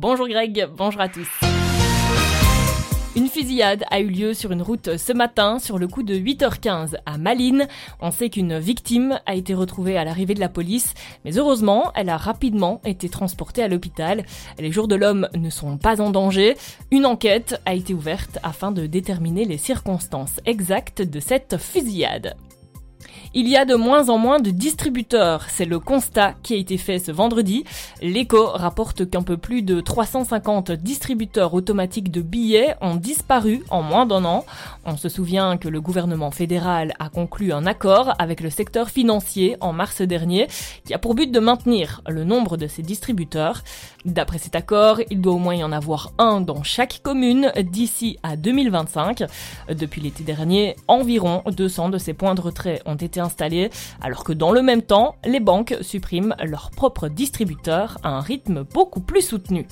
Bonjour Greg, bonjour à tous. Une fusillade a eu lieu sur une route ce matin sur le coup de 8h15 à Malines. On sait qu'une victime a été retrouvée à l'arrivée de la police, mais heureusement, elle a rapidement été transportée à l'hôpital. Les jours de l'homme ne sont pas en danger. Une enquête a été ouverte afin de déterminer les circonstances exactes de cette fusillade. Il y a de moins en moins de distributeurs, c'est le constat qui a été fait ce vendredi. L'écho rapporte qu'un peu plus de 350 distributeurs automatiques de billets ont disparu en moins d'un an. On se souvient que le gouvernement fédéral a conclu un accord avec le secteur financier en mars dernier qui a pour but de maintenir le nombre de ces distributeurs. D'après cet accord, il doit au moins y en avoir un dans chaque commune d'ici à 2025. Depuis l'été dernier, environ 200 de ces points de retrait ont été installés, alors que dans le même temps, les banques suppriment leurs propres distributeurs à un rythme beaucoup plus soutenu.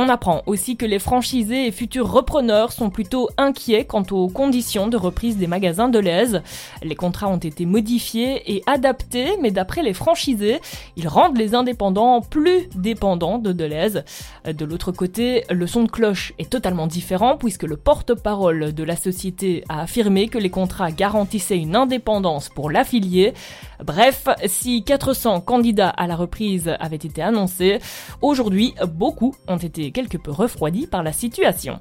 On apprend aussi que les franchisés et futurs repreneurs sont plutôt inquiets quant aux conditions de reprise des magasins de l'aise. Les contrats ont été modifiés et adaptés, mais d'après les franchisés, ils rendent les indépendants plus dépendants de Deleuze. De l'autre côté, le son de cloche est totalement différent puisque le porte-parole de la société a affirmé que les contrats garantissaient une indépendance pour l'affilié. Bref, si 400 candidats à la reprise avaient été annoncés, aujourd'hui, beaucoup ont été quelque peu refroidi par la situation.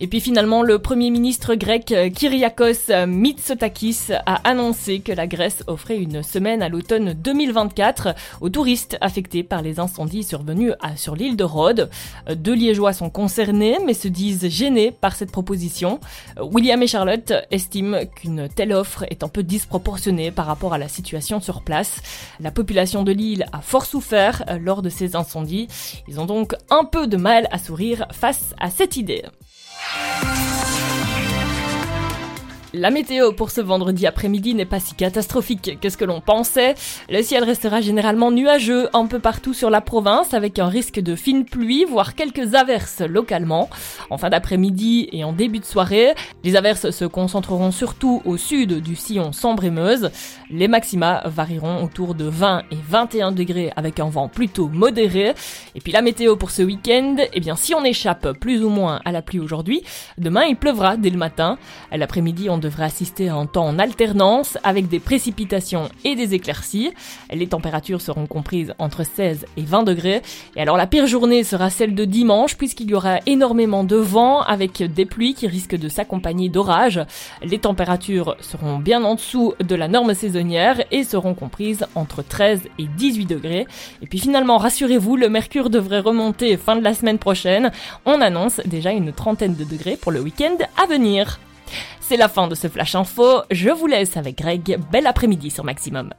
Et puis finalement, le premier ministre grec euh, Kyriakos Mitsotakis a annoncé que la Grèce offrait une semaine à l'automne 2024 aux touristes affectés par les incendies survenus sur l'île de Rhodes. Euh, deux Liégeois sont concernés mais se disent gênés par cette proposition. Euh, William et Charlotte estiment qu'une telle offre est un peu disproportionnée par rapport à la situation sur place. La population de l'île a fort souffert lors de ces incendies. Ils ont donc un peu de mal à sourire face à cette idée. Música La météo pour ce vendredi après-midi n'est pas si catastrophique que ce que l'on pensait. Le ciel restera généralement nuageux un peu partout sur la province avec un risque de fine pluie, voire quelques averses localement. En fin d'après-midi et en début de soirée, les averses se concentreront surtout au sud du sillon Sambre-et-Meuse. Les maxima varieront autour de 20 et 21 degrés avec un vent plutôt modéré. Et puis la météo pour ce week-end, eh bien si on échappe plus ou moins à la pluie aujourd'hui, demain il pleuvra dès le matin. L'après-midi on devrait assister à un temps en alternance avec des précipitations et des éclaircies. Les températures seront comprises entre 16 et 20 degrés. Et alors la pire journée sera celle de dimanche puisqu'il y aura énormément de vent avec des pluies qui risquent de s'accompagner d'orages. Les températures seront bien en dessous de la norme saisonnière et seront comprises entre 13 et 18 degrés. Et puis finalement, rassurez-vous, le mercure devrait remonter fin de la semaine prochaine. On annonce déjà une trentaine de degrés pour le week-end à venir. C'est la fin de ce Flash Info. Je vous laisse avec Greg. Bel après-midi sur Maximum.